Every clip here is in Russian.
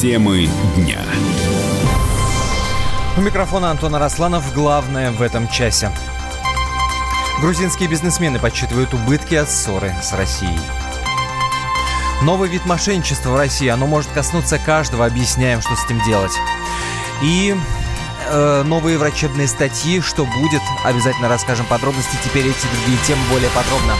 Темы дня. У микрофона Антона Росланов. Главное в этом часе. Грузинские бизнесмены подсчитывают убытки от ссоры с Россией. Новый вид мошенничества в России. Оно может коснуться каждого. Объясняем, что с этим делать. И э, новые врачебные статьи. Что будет? Обязательно расскажем подробности. Теперь эти другие темы более подробно.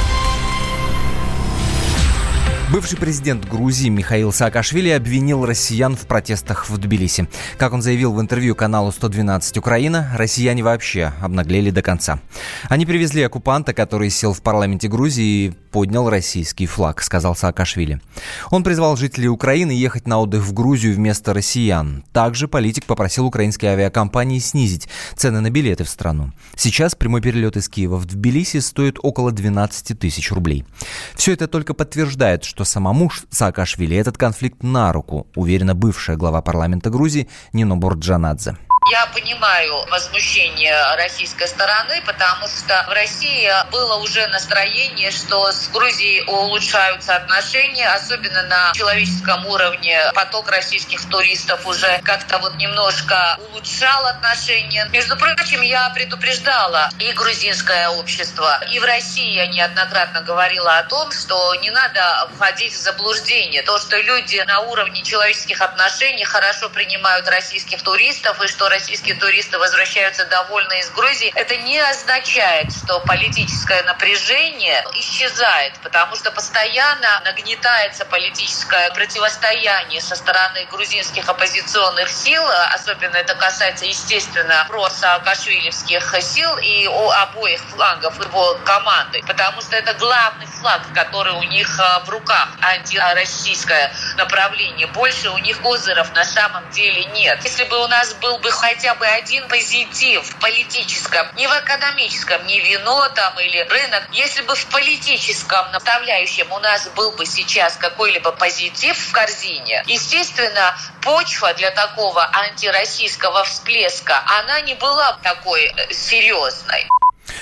Бывший президент Грузии Михаил Саакашвили обвинил россиян в протестах в Тбилиси. Как он заявил в интервью каналу 112 Украина, россияне вообще обнаглели до конца. Они привезли оккупанта, который сел в парламенте Грузии и поднял российский флаг, сказал Саакашвили. Он призвал жителей Украины ехать на отдых в Грузию вместо россиян. Также политик попросил украинские авиакомпании снизить цены на билеты в страну. Сейчас прямой перелет из Киева в Тбилиси стоит около 12 тысяч рублей. Все это только подтверждает, что что самому Саакашвили этот конфликт на руку, уверена бывшая глава парламента Грузии Нино Бурджанадзе. Я понимаю возмущение российской стороны, потому что в России было уже настроение, что с Грузией улучшаются отношения, особенно на человеческом уровне. Поток российских туристов уже как-то вот немножко улучшал отношения. Между прочим, я предупреждала и грузинское общество, и в России я неоднократно говорила о том, что не надо входить в заблуждение. То, что люди на уровне человеческих отношений хорошо принимают российских туристов, и что российские туристы возвращаются довольны из Грузии, это не означает, что политическое напряжение исчезает, потому что постоянно нагнетается политическое противостояние со стороны грузинских оппозиционных сил, особенно это касается, естественно, про-саакашвилевских сил и у обоих флангов его команды, потому что это главный флаг, который у них э, в руках, антироссийское направление. Больше у них козыров на самом деле нет. Если бы у нас был бы хотя бы один позитив в политическом, не в экономическом, не вино там или рынок. Если бы в политическом направляющем у нас был бы сейчас какой-либо позитив в корзине, естественно, почва для такого антироссийского всплеска, она не была такой э, серьезной.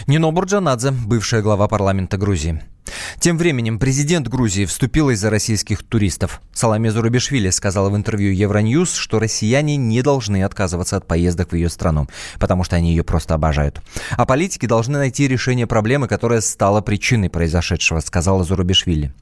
Нино Бурджанадзе, бывшая глава парламента Грузии. Тем временем президент Грузии вступил из-за российских туристов. Саламе Зурабишвили сказала в интервью Евроньюз, что россияне не должны отказываться от поездок в ее страну, потому что они ее просто обожают. А политики должны найти решение проблемы, которая стала причиной произошедшего, сказала Зурабишвили.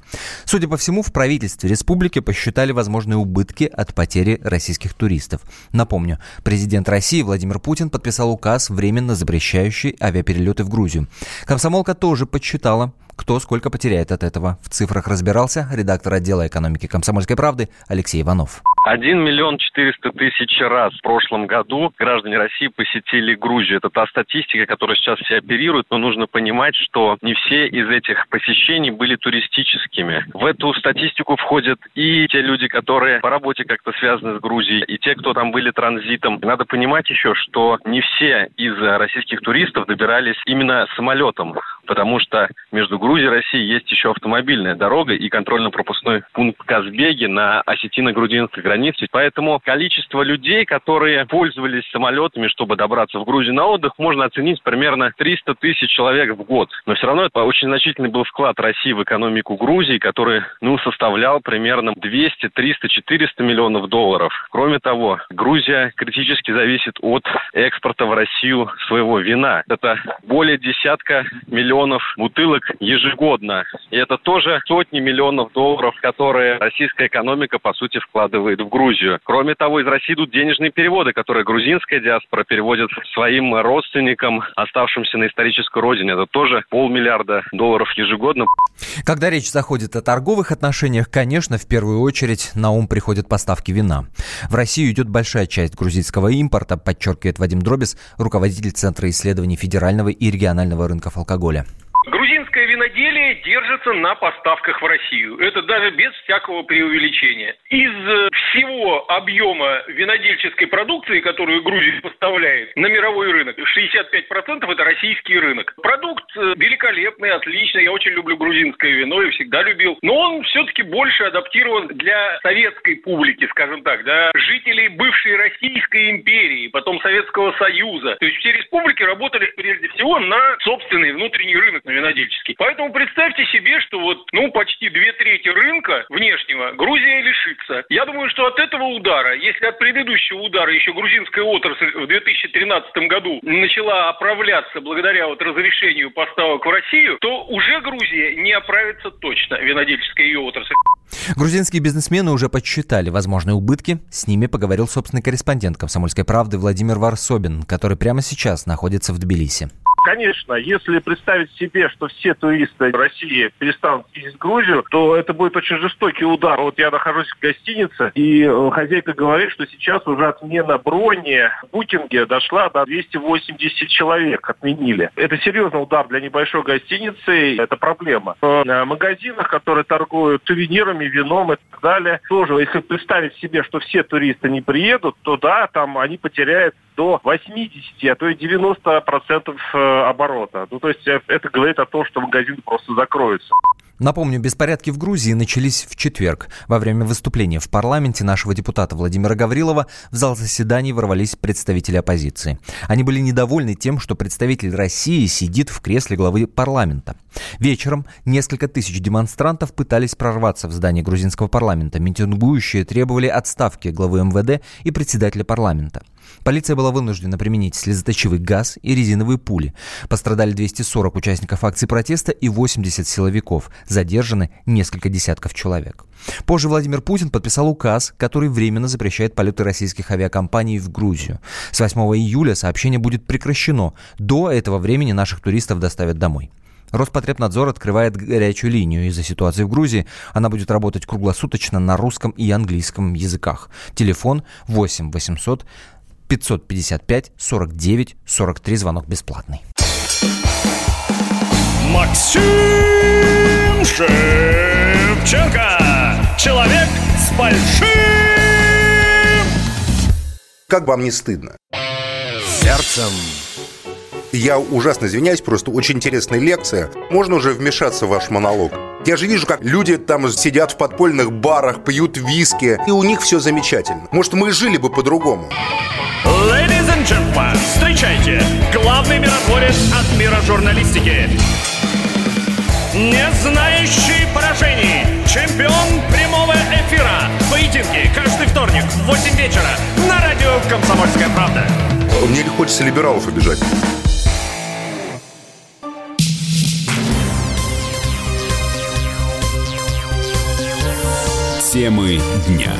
Судя по всему, в правительстве республики посчитали возможные убытки от потери российских туристов. Напомню, президент России Владимир Путин подписал указ, временно запрещающий авиаперелеты в Грузию. Комсомолка тоже подсчитала, кто сколько потеряет от этого. В цифрах разбирался редактор отдела экономики «Комсомольской правды» Алексей Иванов. 1 миллион 400 тысяч раз в прошлом году граждане России посетили Грузию. Это та статистика, которая сейчас все оперирует, но нужно понимать, что не все из этих посещений были туристическими. В эту статистику входят и те люди, которые по работе как-то связаны с Грузией, и те, кто там были транзитом. Надо понимать еще, что не все из российских туристов добирались именно самолетом, потому что между Грузией и Россией есть еще автомобильная дорога и контрольно-пропускной пункт Казбеги на осетино-грузинской границе. Поэтому количество людей, которые пользовались самолетами, чтобы добраться в Грузию на отдых, можно оценить примерно 300 тысяч человек в год. Но все равно это очень значительный был вклад России в экономику Грузии, который ну, составлял примерно 200, 300, 400 миллионов долларов. Кроме того, Грузия критически зависит от экспорта в Россию своего вина. Это более десятка миллионов бутылок ежегодно. И это тоже сотни миллионов долларов, которые российская экономика, по сути, вкладывает в Грузию. Кроме того, из России идут денежные переводы, которые грузинская диаспора переводит своим родственникам, оставшимся на исторической родине. Это тоже полмиллиарда долларов ежегодно. Когда речь заходит о торговых отношениях, конечно, в первую очередь на ум приходят поставки вина. В Россию идет большая часть грузинского импорта, подчеркивает Вадим Дробис, руководитель Центра исследований федерального и регионального рынков алкоголя держится на поставках в Россию. Это даже без всякого преувеличения. Из э, всего объема винодельческой продукции, которую Грузия поставляет на мировой рынок, 65% это российский рынок. Продукт э, великолепный, отличный. Я очень люблю грузинское вино и всегда любил. Но он все-таки больше адаптирован для советской публики, скажем так, да, жителей бывшей Российской империи, потом Советского Союза. То есть все республики работали прежде всего на собственный внутренний рынок, на винодельческий. Поэтому представьте себе, себе, что вот, ну, почти две трети рынка внешнего Грузия лишится. Я думаю, что от этого удара, если от предыдущего удара еще грузинская отрасль в 2013 году начала оправляться благодаря вот разрешению поставок в Россию, то уже Грузия не оправится точно, винодельческая ее отрасль. Грузинские бизнесмены уже подсчитали возможные убытки. С ними поговорил собственный корреспондент «Комсомольской правды» Владимир Варсобин, который прямо сейчас находится в Тбилиси. Конечно, если представить себе, что все туристы России перестанут ездить в Грузию, то это будет очень жестокий удар. Вот я нахожусь в гостинице, и э, хозяйка говорит, что сейчас уже отмена брони в букинге дошла до 280 человек, отменили. Это серьезный удар для небольшой гостиницы, это проблема. В э, магазинах, которые торгуют сувенирами, вином и так далее, тоже, если представить себе, что все туристы не приедут, то да, там они потеряют до 80, а то и 90 процентов э, оборота. Ну, то есть э, это говорит о том, что магазин просто закроется. Напомню, беспорядки в Грузии начались в четверг. Во время выступления в парламенте нашего депутата Владимира Гаврилова в зал заседаний ворвались представители оппозиции. Они были недовольны тем, что представитель России сидит в кресле главы парламента. Вечером несколько тысяч демонстрантов пытались прорваться в здание грузинского парламента. Митингующие требовали отставки главы МВД и председателя парламента. Полиция была вынуждена применить слезоточивый газ и резиновые пули. Пострадали 240 участников акции протеста и 80 силовиков. Задержаны несколько десятков человек. Позже Владимир Путин подписал указ, который временно запрещает полеты российских авиакомпаний в Грузию. С 8 июля сообщение будет прекращено. До этого времени наших туристов доставят домой. Роспотребнадзор открывает горячую линию из-за ситуации в Грузии. Она будет работать круглосуточно на русском и английском языках. Телефон 8 800 555 49 43. Звонок бесплатный. Максим Шевченко. Человек с большим... Как вам не стыдно? Сердцем. Я ужасно извиняюсь, просто очень интересная лекция. Можно уже вмешаться в ваш монолог? Я же вижу, как люди там сидят в подпольных барах, пьют виски, и у них все замечательно. Может, мы жили бы по-другому. And gentlemen, встречайте, главный миротворец от мира журналистики. Не знающий поражений, чемпион прямого эфира. Поединки каждый вторник в 8 вечера на радио «Комсомольская правда». Мне хочется либералов обижать. Темы дня.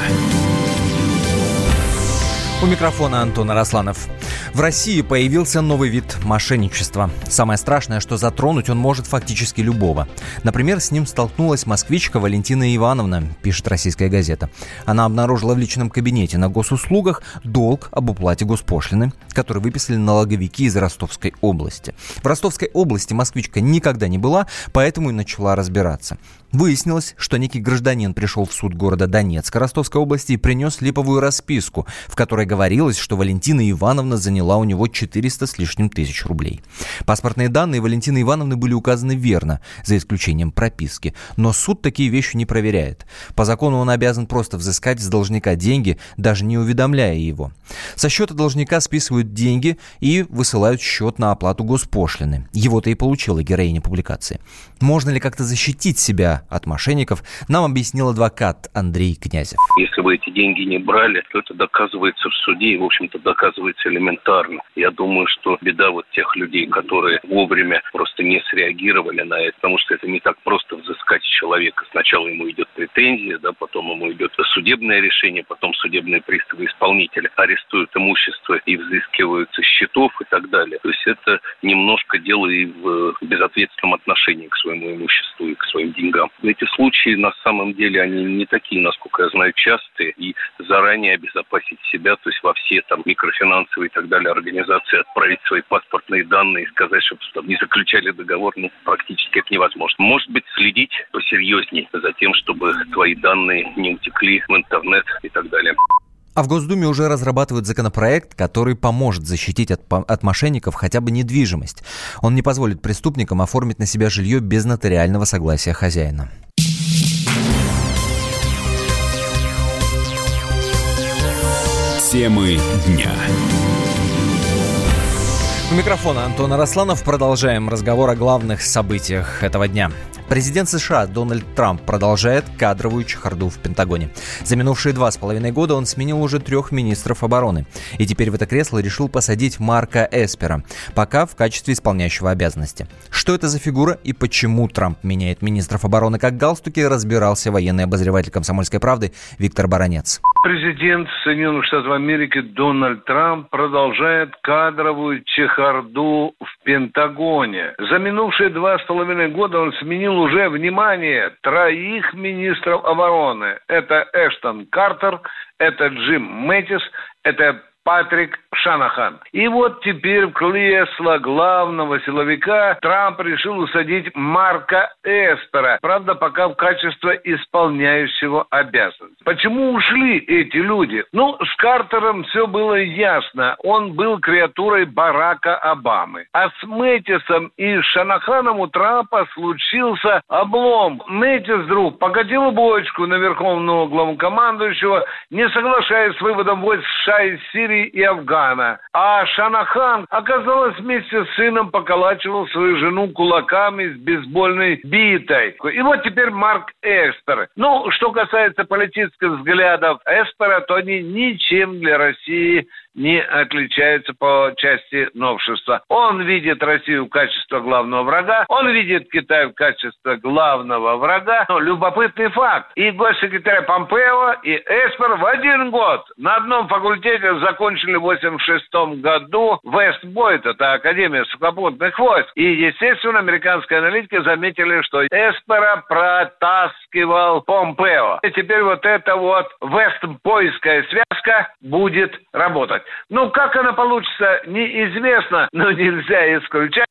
У микрофона Антон Арасланов. В России появился новый вид мошенничества. Самое страшное, что затронуть он может фактически любого. Например, с ним столкнулась москвичка Валентина Ивановна, пишет российская газета. Она обнаружила в личном кабинете на госуслугах долг об уплате госпошлины, который выписали налоговики из Ростовской области. В Ростовской области москвичка никогда не была, поэтому и начала разбираться. Выяснилось, что некий гражданин пришел в суд города Донецка Ростовской области и принес липовую расписку, в которой говорилось, что Валентина Ивановна заняла у него 400 с лишним тысяч рублей. Паспортные данные Валентины Ивановны были указаны верно, за исключением прописки, но суд такие вещи не проверяет. По закону он обязан просто взыскать с должника деньги, даже не уведомляя его. Со счета должника списывают деньги и высылают счет на оплату госпошлины. Его-то и получила героиня публикации. Можно ли как-то защитить себя от мошенников, нам объяснил адвокат Андрей Князев. Если вы эти деньги не брали, то это доказывается в суде и, в общем-то, доказывается элементарно. Я думаю, что беда вот тех людей, которые вовремя просто не среагировали на это, потому что это не так просто взыскать человека. Сначала ему идет претензия, да, потом ему идет судебное решение, потом судебные приставы исполнителя арестуют имущество и взыскивают со счетов и так далее. То есть это немножко дело и в безответственном отношении к своему имуществу и к своим деньгам. Эти случаи на самом деле они не такие, насколько я знаю, частые. И заранее обезопасить себя, то есть во все там микрофинансовые и так далее организации отправить свои паспортные данные и сказать, чтобы там, не заключали договор, ну, практически это невозможно. Может быть, следить посерьезнее за тем, чтобы твои данные не утекли в интернет и так далее. А в Госдуме уже разрабатывают законопроект, который поможет защитить от, от мошенников хотя бы недвижимость. Он не позволит преступникам оформить на себя жилье без нотариального согласия хозяина. Темы дня. У микрофона Антона Росланов. Продолжаем разговор о главных событиях этого дня. Президент США Дональд Трамп продолжает кадровую чехарду в Пентагоне. За минувшие два с половиной года он сменил уже трех министров обороны. И теперь в это кресло решил посадить Марка Эспера, пока в качестве исполняющего обязанности. Что это за фигура и почему Трамп меняет министров обороны как галстуки, разбирался военный обозреватель «Комсомольской правды» Виктор Баранец. Президент Соединенных Штатов Америки Дональд Трамп продолжает кадровую чехарду в Пентагоне. За минувшие два с половиной года он сменил уже, внимание, троих министров обороны. Это Эштон Картер, это Джим Мэттис, это Патрик Шанахан. И вот теперь в кресло главного силовика Трамп решил усадить Марка Эспера. Правда, пока в качестве исполняющего обязанности. Почему ушли эти люди? Ну, с Картером все было ясно. Он был креатурой Барака Обамы. А с Мэтисом и Шанаханом у Трампа случился облом. Мэтис вдруг покатил бочку на верховного главнокомандующего, не соглашаясь с выводом войск США из Сирии и Афгана. А Шанахан, оказалось, вместе с сыном поколачивал свою жену кулаками с бейсбольной битой. И вот теперь Марк Эспер. Ну, что касается политических взглядов Эспера, то они ничем для России не отличаются по части новшества. Он видит Россию в качестве главного врага, он видит Китай в качестве главного врага. Но любопытный факт. И госсекретарь Помпео, и Эспер в один год на одном факультете закончили в 86 году Вестбойт, это Академия сухопутных войск. И, естественно, американские аналитики заметили, что Эспера протаскивал Помпео. И теперь вот эта вот вестбойская связка будет работать. Ну, как она получится, неизвестно, но нельзя исключать,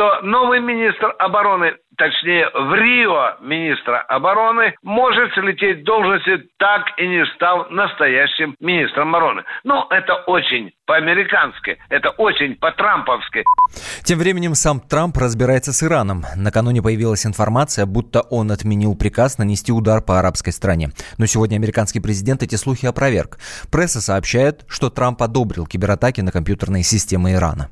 что новый министр обороны точнее в Рио министра обороны, может слететь должности, так и не став настоящим министром обороны. Ну, это очень по-американски, это очень по-трамповски. Тем временем сам Трамп разбирается с Ираном. Накануне появилась информация, будто он отменил приказ нанести удар по арабской стране. Но сегодня американский президент эти слухи опроверг. Пресса сообщает, что Трамп одобрил кибератаки на компьютерные системы Ирана.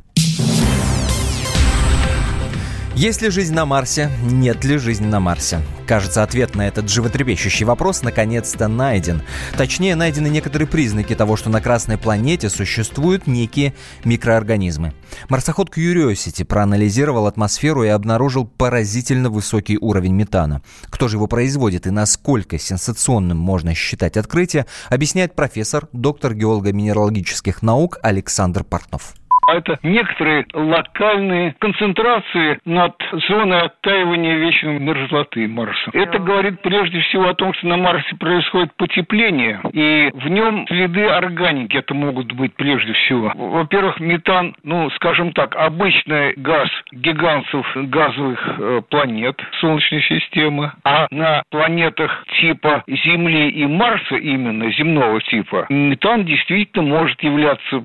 Есть ли жизнь на Марсе? Нет ли жизни на Марсе? Кажется, ответ на этот животрепещущий вопрос наконец-то найден. Точнее, найдены некоторые признаки того, что на Красной планете существуют некие микроорганизмы. Марсоход Curiosity проанализировал атмосферу и обнаружил поразительно высокий уровень метана. Кто же его производит и насколько сенсационным можно считать открытие, объясняет профессор, доктор геолого-минералогических наук Александр Портнов а это некоторые локальные концентрации над зоной оттаивания вечной мерзлоты Марса. Это говорит прежде всего о том, что на Марсе происходит потепление, и в нем следы органики это могут быть прежде всего. Во-первых, метан, ну, скажем так, обычный газ гигантов газовых э, планет Солнечной системы, а на планетах типа Земли и Марса именно, земного типа, метан действительно может являться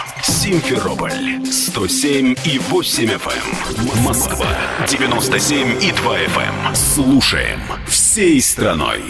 Симферополь 107 и 8 FM. Эм. Москва 97 и 2 FM. Эм. Слушаем всей страной.